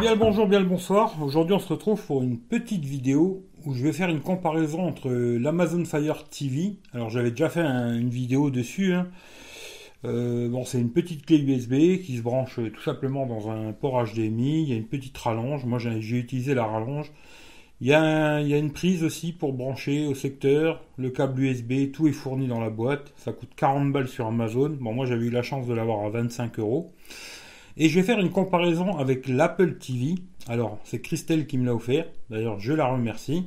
bien le bonjour, bien le bonsoir. Aujourd'hui, on se retrouve pour une petite vidéo où je vais faire une comparaison entre l'Amazon Fire TV. Alors, j'avais déjà fait une vidéo dessus. Hein. Euh, bon, c'est une petite clé USB qui se branche tout simplement dans un port HDMI. Il y a une petite rallonge. Moi, j'ai utilisé la rallonge. Il y, a il y, a une prise aussi pour brancher au secteur. Le câble USB, tout est fourni dans la boîte. Ça coûte 40 balles sur Amazon. Bon, moi, j'avais eu la chance de l'avoir à 25 euros. Et je vais faire une comparaison avec l'Apple TV. Alors, c'est Christelle qui me l'a offert. D'ailleurs, je la remercie.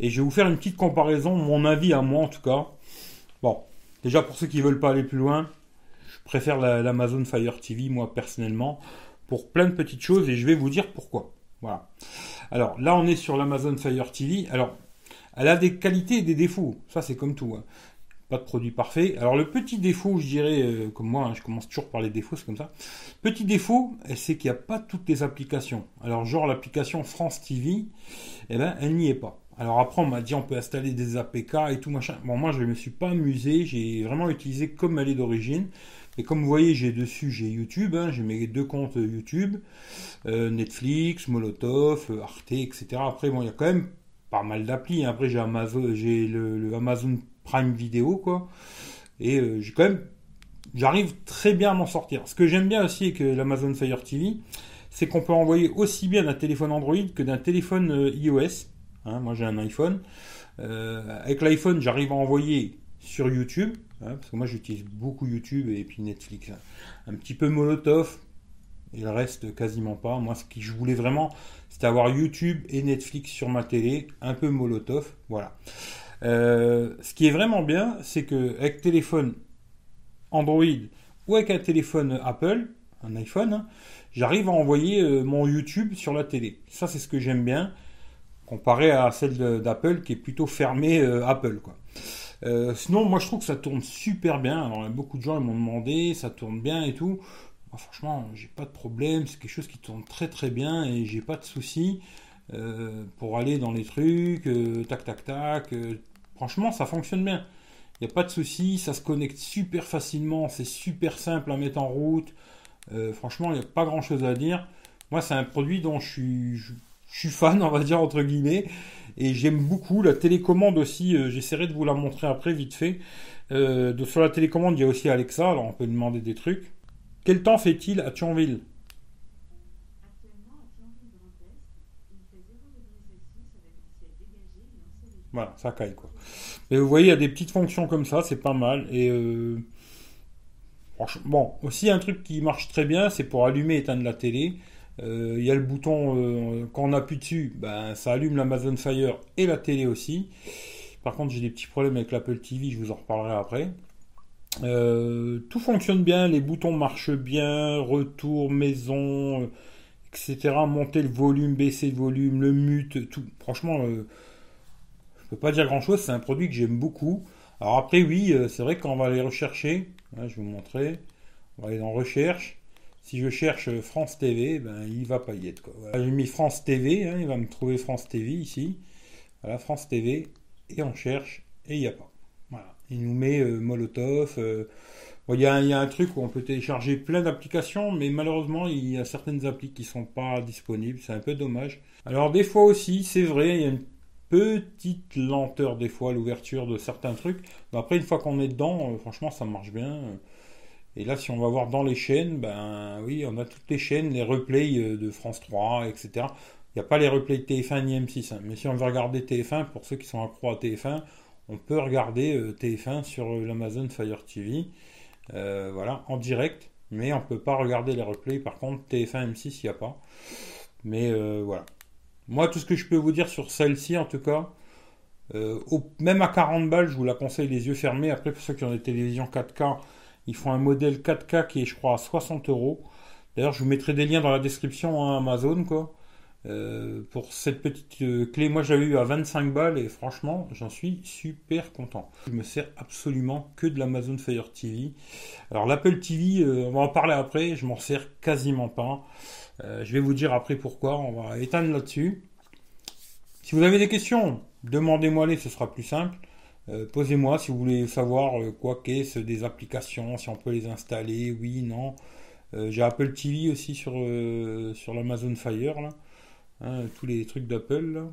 Et je vais vous faire une petite comparaison, mon avis à moi en tout cas. Bon, déjà pour ceux qui ne veulent pas aller plus loin, je préfère l'Amazon Fire TV, moi personnellement, pour plein de petites choses et je vais vous dire pourquoi. Voilà. Alors là, on est sur l'Amazon Fire TV. Alors, elle a des qualités et des défauts. Ça, c'est comme tout. Hein pas de produit parfait. Alors le petit défaut, je dirais, euh, comme moi, hein, je commence toujours par les défauts, c'est comme ça. Petit défaut, c'est qu'il n'y a pas toutes les applications. Alors genre l'application France TV, eh ben, elle n'y est pas. Alors après, on m'a dit on peut installer des APK et tout machin. Bon, moi, je ne me suis pas amusé. J'ai vraiment utilisé comme elle est d'origine. Et comme vous voyez, j'ai dessus, j'ai YouTube. Hein, j'ai mes deux comptes YouTube. Euh, Netflix, Molotov, Arte, etc. Après, bon, il y a quand même pas mal d'applis. Après, j'ai Amazon, j'ai le Amazon Prime Vidéo, quoi. Et euh, j'ai quand même, j'arrive très bien à m'en sortir. Ce que j'aime bien aussi avec l'Amazon Fire TV, c'est qu'on peut envoyer aussi bien d'un téléphone Android que d'un téléphone euh, iOS. Hein, moi j'ai un iPhone. Euh, avec l'iPhone, j'arrive à envoyer sur YouTube, hein, parce que moi j'utilise beaucoup YouTube et puis Netflix. Hein. Un petit peu Molotov, il reste quasiment pas. Moi, ce que je voulais vraiment, c'était avoir YouTube et Netflix sur ma télé, un peu Molotov, voilà. Euh, ce qui est vraiment bien, c'est que avec téléphone Android ou avec un téléphone Apple, un iPhone, hein, j'arrive à envoyer euh, mon YouTube sur la télé. Ça, c'est ce que j'aime bien, comparé à celle d'Apple qui est plutôt fermée euh, Apple, sinon, moi je trouve que ça tourne super bien. Beaucoup de gens m'ont demandé, ça tourne bien et tout. Franchement, j'ai pas de problème. C'est quelque chose qui tourne très très bien et j'ai pas de soucis pour aller dans les trucs, tac tac tac, Franchement, ça fonctionne bien. Il n'y a pas de souci, ça se connecte super facilement, c'est super simple à mettre en route. Euh, franchement, il n'y a pas grand chose à dire. Moi, c'est un produit dont je suis, fan, on va dire, entre guillemets. Et j'aime beaucoup. La télécommande aussi, euh, j'essaierai de vous la montrer après, vite fait. Euh, sur la télécommande, il y a aussi Alexa, alors on peut demander des trucs. Quel temps fait-il à Thionville? Voilà, ça caille quoi. Mais vous voyez, il y a des petites fonctions comme ça, c'est pas mal. Et euh, bon, aussi un truc qui marche très bien, c'est pour allumer et éteindre la télé. Euh, il y a le bouton, euh, quand on appuie dessus, ben, ça allume l'Amazon Fire et la télé aussi. Par contre, j'ai des petits problèmes avec l'Apple TV, je vous en reparlerai après. tout fonctionne bien, les boutons marchent bien, retour, maison, etc. Monter le volume, baisser le volume, le mute, tout. Franchement, peux pas dire grand chose, c'est un produit que j'aime beaucoup. Alors après, oui, euh, c'est vrai qu'on va aller rechercher. je vais vous montrer. On va aller dans recherche. Si je cherche euh, France TV, ben, il va pas y être. J'ai mis France TV, hein, il va me trouver France TV ici. Voilà, France TV, et on cherche, et il n'y a pas. Voilà. Il nous met euh, Molotov. il, y a, y, a un truc où on peut télécharger plein d'applications, mais malheureusement, il y a certaines applis qui sont pas disponibles. C'est un peu dommage. Alors, des fois aussi, c'est vrai, il y a une petite lenteur des fois l'ouverture de certains trucs. Mais après, une fois qu'on est dedans, euh, franchement, ça marche bien. Et là, si on va voir dans les chaînes, ben oui, on a toutes les chaînes, les replays euh, de France 3, etc. Il n'y a pas les replays de TF1 ni M6. Hein. Mais si on veut regarder TF1, pour ceux qui sont accro à TF1, on peut regarder euh, TF1 sur l'Amazon Fire TV. voilà, en direct. Mais on ne peut pas regarder les replays. Par contre, TF1 M6, il n'y a pas. Mais voilà. Moi, tout ce que je peux vous dire sur celle-ci, en tout cas, euh, même à 40 balles, je vous la conseille les yeux fermés. Après, pour ceux qui ont des télévisions 4K, ils font un modèle 4K qui est, je crois, à 60 euros. D'ailleurs, je vous mettrai des liens dans la description à hein, Amazon, quoi. Euh, pour cette petite euh, clé, moi j'avais eu à 25 balles et franchement j'en suis super content. Je me sers absolument que de l'Amazon Fire TV. Alors l'Apple TV, on va en parler après, je m'en sers quasiment pas. Euh, je vais vous dire après pourquoi. On va éteindre là-dessus. Si vous avez des questions, demandez-moi-les, ce sera plus simple. Euh, posez-moi si vous voulez savoir euh, quoi qu'est-ce des applications, si on peut les installer, oui, non. j'ai Apple TV aussi sur, sur l'Amazon Fire, là. Hein, tous les trucs d'Apple.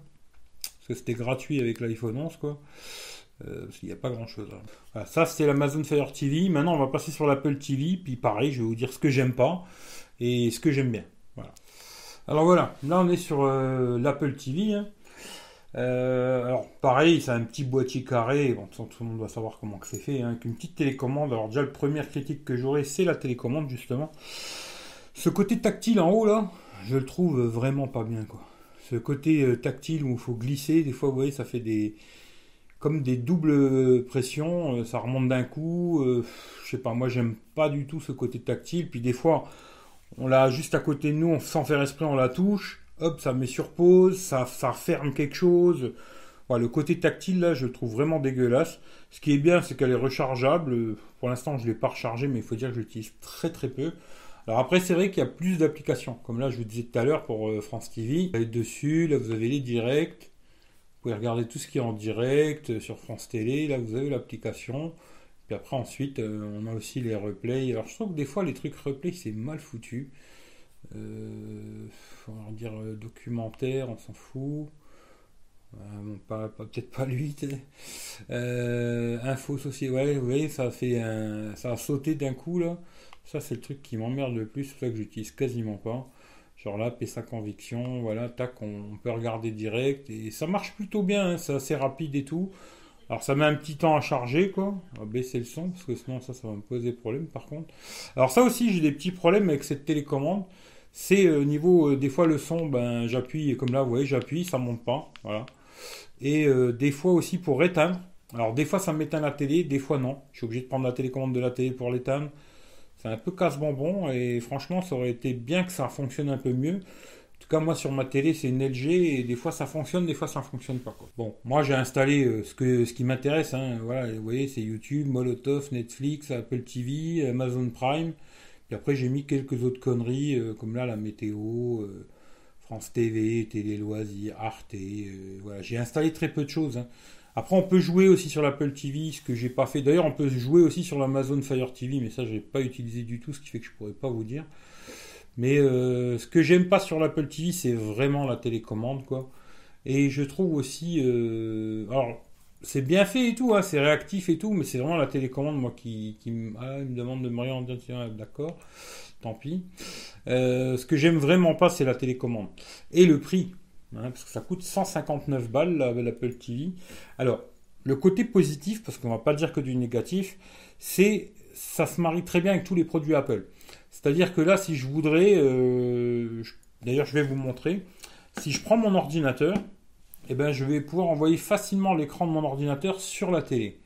Parce que c'était gratuit avec l'iPhone 11, quoi. parce qu'il n'y a pas grand chose. Hein. ça c'était l'Amazon Fire TV. Maintenant on va passer sur l'Apple TV. Puis pareil, je vais vous dire ce que j'aime pas et ce que j'aime bien. Alors voilà, là on est sur l'Apple TV. Hein. Euh, alors pareil, c'est un petit boîtier carré, bon, tout le monde doit savoir comment c'est fait, hein, avec une petite télécommande. Alors déjà, la première critique que j'aurai, c'est la télécommande justement. Ce côté tactile en haut là, je le trouve vraiment pas bien quoi. Ce côté euh, tactile où il faut glisser, des fois vous voyez, ça fait des comme des doubles pressions, euh, ça remonte d'un coup. je sais pas, moi j'aime pas du tout ce côté tactile. Puis des fois, on l'a juste à côté de nous, sans faire esprit, on la touche hop, ça met sur pause, ça, ça ferme quelque chose. Le côté tactile, là, je trouve vraiment dégueulasse. Ce qui est bien, c'est qu'elle est rechargeable. Pour l'instant, je ne l'ai pas rechargée, mais il faut dire que je l'utilise très très peu. Alors après, c'est vrai qu'il y a plus d'applications. Comme là, je vous disais tout à l'heure pour euh, France TV. Vous allez dessus, là, vous avez les directs. Vous pouvez regarder tout ce qui est en direct euh, sur France Télé. Là, vous avez l'application. Puis après, ensuite, euh, on a aussi les replays. Alors, je trouve que des fois, les trucs replays, c'est mal foutu. Euh, on va dire euh, documentaire, on s'en fout. Euh, pas, peut-être pas lui. Euh, info société, ouais, vous voyez, ça a fait un, ça a sauté d'un coup là. Ça c'est le truc qui m'emmerde le plus, c'est ça que j'utilise quasiment pas. Genre là, sa conviction, voilà, tac, on, peut regarder direct et ça marche plutôt bien, hein, c'est assez rapide et tout. Alors ça met un petit temps à charger quoi, va baisser le son parce que sinon ça ça va me poser problème par contre. Alors ça aussi j'ai des petits problèmes avec cette télécommande c'est au euh, niveau euh, des fois le son, ben j'appuie comme là, vous voyez, j'appuie, ça monte pas, voilà. Et euh, des fois aussi pour éteindre. Alors des fois ça m'éteint la télé, des fois non. Je suis obligé de prendre la télécommande de la télé pour l'éteindre. C'est un peu casse-bonbon et franchement ça aurait été bien que ça fonctionne un peu mieux. En tout cas, moi sur ma télé, c'est une LG et des fois ça fonctionne, des fois ça ne fonctionne pas. Bon, moi j'ai installé ce, que, ce qui m'intéresse. Hein. voilà, vous voyez, c'est YouTube, Molotov, Netflix, Apple TV, Amazon Prime. Et après, j'ai mis quelques autres conneries, euh, comme là, la météo, euh, France TV, Télé Loisirs, Arte. Euh, voilà, j'ai installé très peu de choses. Hein. Après, on peut jouer aussi sur l'Apple TV, ce que j'ai pas fait. D'ailleurs, on peut jouer aussi sur l'Amazon Fire TV, mais ça, je n'ai pas utilisé du tout, ce qui fait que je pourrais pas vous dire. Mais ce que j'aime pas sur l'Apple TV, c'est vraiment la télécommande, quoi. Et je trouve aussi, alors c'est bien fait et tout, hein, c'est réactif et tout, mais c'est vraiment la télécommande, moi, qui, ah, me demande de me réorienter. D'accord, tant pis. Euh, ce que j'aime vraiment pas, c'est la télécommande. Et le prix, hein, parce que ça coûte 159 balles, l'Apple TV. Alors, le côté positif, parce qu'on va pas dire que du négatif, c'est ça se marie très bien avec tous les produits Apple. C'est-à-dire que là, si je voudrais, euh, d'ailleurs, je vais vous montrer, si je prends mon ordinateur, eh ben, je vais pouvoir envoyer facilement l'écran de mon ordinateur sur la télé.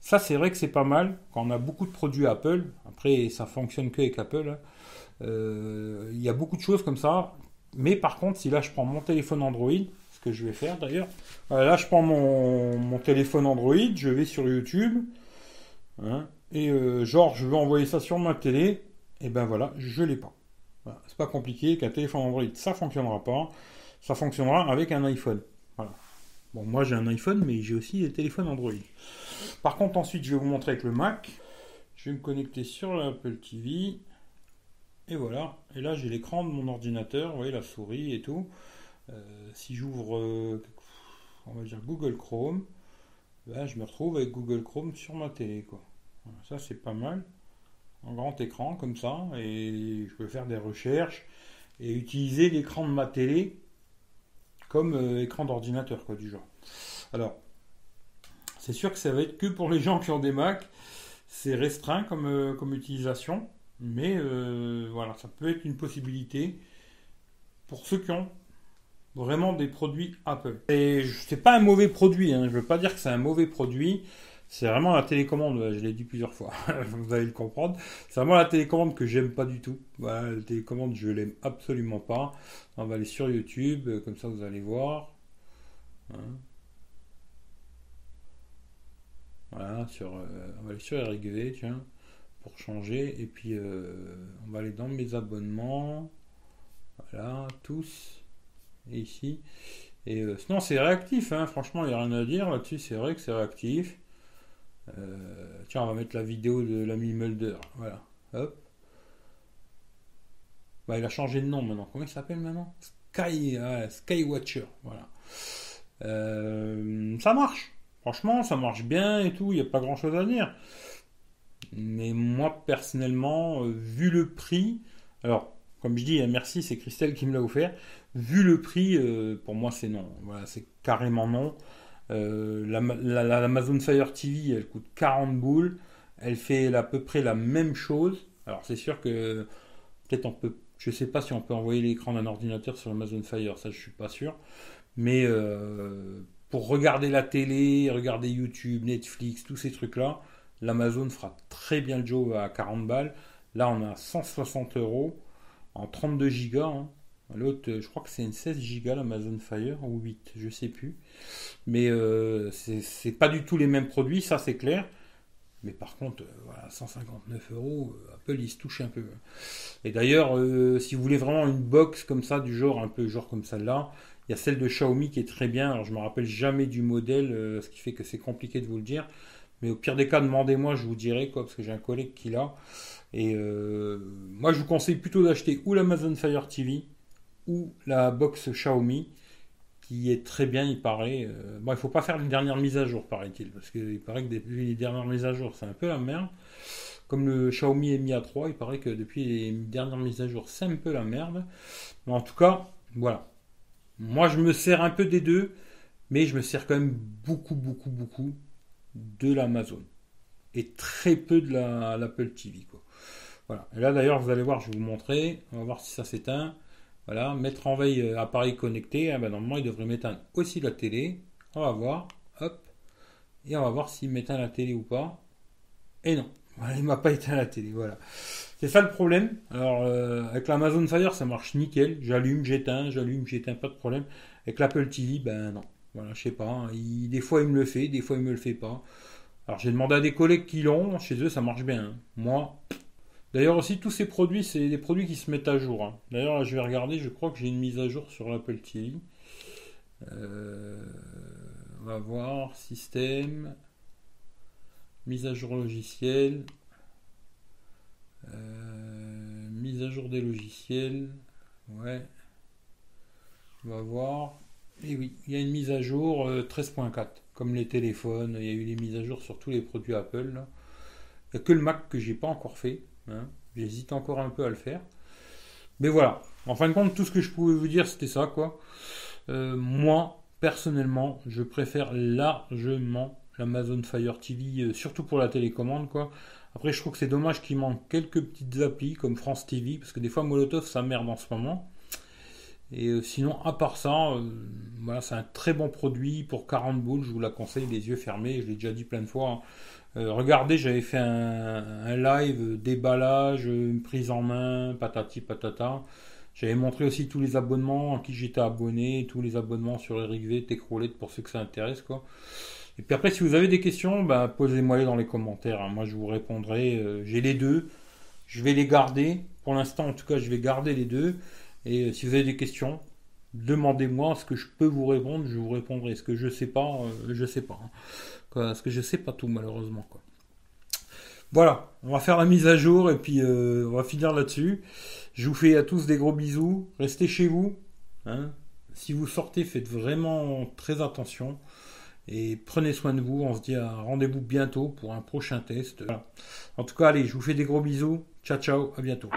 Ça, c'est vrai que c'est pas mal quand on a beaucoup de produits Apple. Après, ça fonctionne que avec Apple. Hein. Euh, il y a beaucoup de choses comme ça. Mais par contre, si là je prends mon téléphone Android, ce que je vais faire d'ailleurs, là je prends mon, téléphone Android, je vais sur YouTube, hein, et euh, genre je veux envoyer ça sur ma télé, et ben voilà, je l'ai pas. C'est pas compliqué, qu'un téléphone Android ça fonctionnera pas, ça fonctionnera avec un iPhone. Bon, moi j'ai un iPhone, mais j'ai aussi des téléphones Android. Par contre, ensuite, je vais vous montrer avec le Mac. Je vais me connecter sur l'Apple TV. Et voilà. Et là, j'ai l'écran de mon ordinateur. Vous voyez la souris et tout. Euh, si j'ouvre, euh, Google Chrome, ben, je me retrouve avec Google Chrome sur ma télé. Ça, c'est pas mal. Grand écran comme ça. Et je peux faire des recherches et utiliser l'écran de ma télé comme euh, écran d'ordinateur, quoi, du genre. Alors, c'est sûr que ça va être que pour les gens qui ont des Mac. C'est restreint comme, euh, comme utilisation, mais euh, voilà, ça peut être une possibilité pour ceux qui ont vraiment des produits Apple. Et c'est pas un mauvais produit, hein, je veux pas dire que c'est un mauvais produit. C'est vraiment la télécommande, je l'ai dit plusieurs fois, vous allez le comprendre. C'est vraiment la télécommande que j'aime pas du tout. La télécommande, je l'aime absolument pas. On va aller sur YouTube, euh, comme ça vous allez voir. Hein. Voilà, sur, euh, on va aller sur RGV, tiens, pour changer. Et puis, euh, on va aller dans mes abonnements. Voilà, tous. Et ici. Et sinon, c'est réactif, hein. franchement, il n'y a rien à dire là-dessus. C'est vrai que c'est réactif. Euh, tiens, on va mettre la vidéo de l'ami Mulder. Voilà. Hop. Bah, il a changé de nom maintenant. Comment il s'appelle maintenant? Sky, Skywatcher. Voilà. Euh, ça marche. Franchement, ça marche bien et tout. Il n'y a pas grand chose à dire. Mais moi, personnellement, euh, vu le prix, alors, comme je dis, hein, merci, c'est Christelle qui me l'a offert. Vu le prix, pour moi, c'est non. Voilà, c'est carrément non. L'Amazon Fire TV, elle coûte 40 boules. Elle fait à peu près la même chose. Alors, c'est sûr que peut-être on peut je ne sais pas si on peut envoyer l'écran d'un ordinateur sur Amazon Fire, ça je suis pas sûr. Mais euh, pour regarder la télé, regarder YouTube, Netflix, tous ces trucs-là, l'Amazon fera très bien le job à 40 balles. Là, on a 160 euros en 32 gigas. Hein. L'autre, je crois que c'est une 16 gigas l'Amazon Fire ou 8, je sais plus. Mais euh, c'est pas du tout les mêmes produits, ça c'est clair. Mais par contre, euh, voilà, 159 euros, euh, Apple il se touche un peu. Et d'ailleurs, euh, si vous voulez vraiment une box comme ça, du genre un peu genre comme celle-là, il y a celle de Xiaomi qui est très bien. Alors je me rappelle jamais du modèle, ce qui fait que c'est compliqué de vous le dire. Mais au pire des cas, demandez-moi, je vous dirai quoi, parce que j'ai un collègue qui l'a. Et moi, je vous conseille plutôt d'acheter ou l'Amazon Fire TV ou la box Xiaomi qui est très bien, il paraît. Euh, bon, il faut pas faire une dernière mise à jour, paraît-il, parce qu'il paraît que depuis les dernières mises à jour, c'est un peu la merde. Comme le Xiaomi Mi A3, il paraît que depuis les dernières mises à jour, c'est un peu la merde. En tout cas, voilà. Moi, je me sers un peu des deux, mais je me sers quand même beaucoup, beaucoup, beaucoup de l'Amazon. Et très peu de l'Apple TV. Voilà. Et là, d'ailleurs, vous allez voir, je vais vous montrer. On va voir si ça s'éteint. Voilà, mettre en veille euh, appareil connecté. Ah ben, normalement, il devrait m'éteindre aussi la télé. On va voir. Hop. Et on va voir s'il m'éteint la télé ou pas. Et non. Voilà, il m'a pas éteint la télé. Voilà. C'est ça le problème. Alors, euh, avec l'Amazon Fire, ça marche nickel. J'allume, j'éteins, j'allume, j'éteins, pas de problème. Avec l'Apple TV, ben non. Voilà, je sais pas. Hein. des fois, il me le fait, des fois, il me le fait pas. Alors, j'ai demandé à des collègues qui l'ont. Chez eux, ça marche bien. Hein. Moi, D'ailleurs aussi, tous ces produits, c'est des produits qui se mettent à jour. Hein. D'ailleurs, je vais regarder, je crois que j'ai une mise à jour sur l'Apple TV. Euh, on va voir, système, mise à jour logiciel, euh, mise à jour des logiciels, ouais, on va voir. Et oui, il y a une mise à jour 13.4, euh, comme les téléphones, il y a eu des mises à jour sur tous les produits Apple. Il n'y a que le Mac que j'ai pas encore fait. Hein. J'hésite encore un peu à le faire. Mais voilà. En fin de compte, tout ce que je pouvais vous dire, c'était ça, quoi. Euh, moi, personnellement, je préfère largement l'Amazon Fire TV, euh, surtout pour la télécommande, quoi. Après, je trouve que c'est dommage qu'il manque quelques petites applis comme France TV, parce que des fois, Molotov, ça merde en ce moment. Et euh, sinon, à part ça, voilà, c'est un très bon produit pour 40 boules. Je vous la conseille, les yeux fermés. Je l'ai déjà dit plein de fois. Hein. Euh, regardez, j'avais fait un, live déballage, une prise en main, patati patata. J'avais montré aussi tous les abonnements à qui j'étais abonné, tous les abonnements sur Eric V, Techroulette pour ceux que ça intéresse quoi. Et puis après, si vous avez des questions, bah, posez-moi-les dans les commentaires. Hein. Moi, je vous répondrai. Euh, j'ai les deux. Je vais les garder. Pour l'instant, en tout cas, je vais garder les deux. Et euh, si vous avez des questions, demandez-moi ce que je peux vous répondre. Je vous répondrai. Ce que je sais pas, je sais pas. Hein. Parce que je sais pas tout, malheureusement. Voilà, on va faire la mise à jour et puis euh, on va finir là-dessus. Je vous fais à tous des gros bisous. Restez chez vous. Hein. Si vous sortez, faites vraiment très attention. Et prenez soin de vous. On se dit à rendez-vous bientôt pour un prochain test. En tout cas, allez, je vous fais des gros bisous. Ciao, ciao, à bientôt.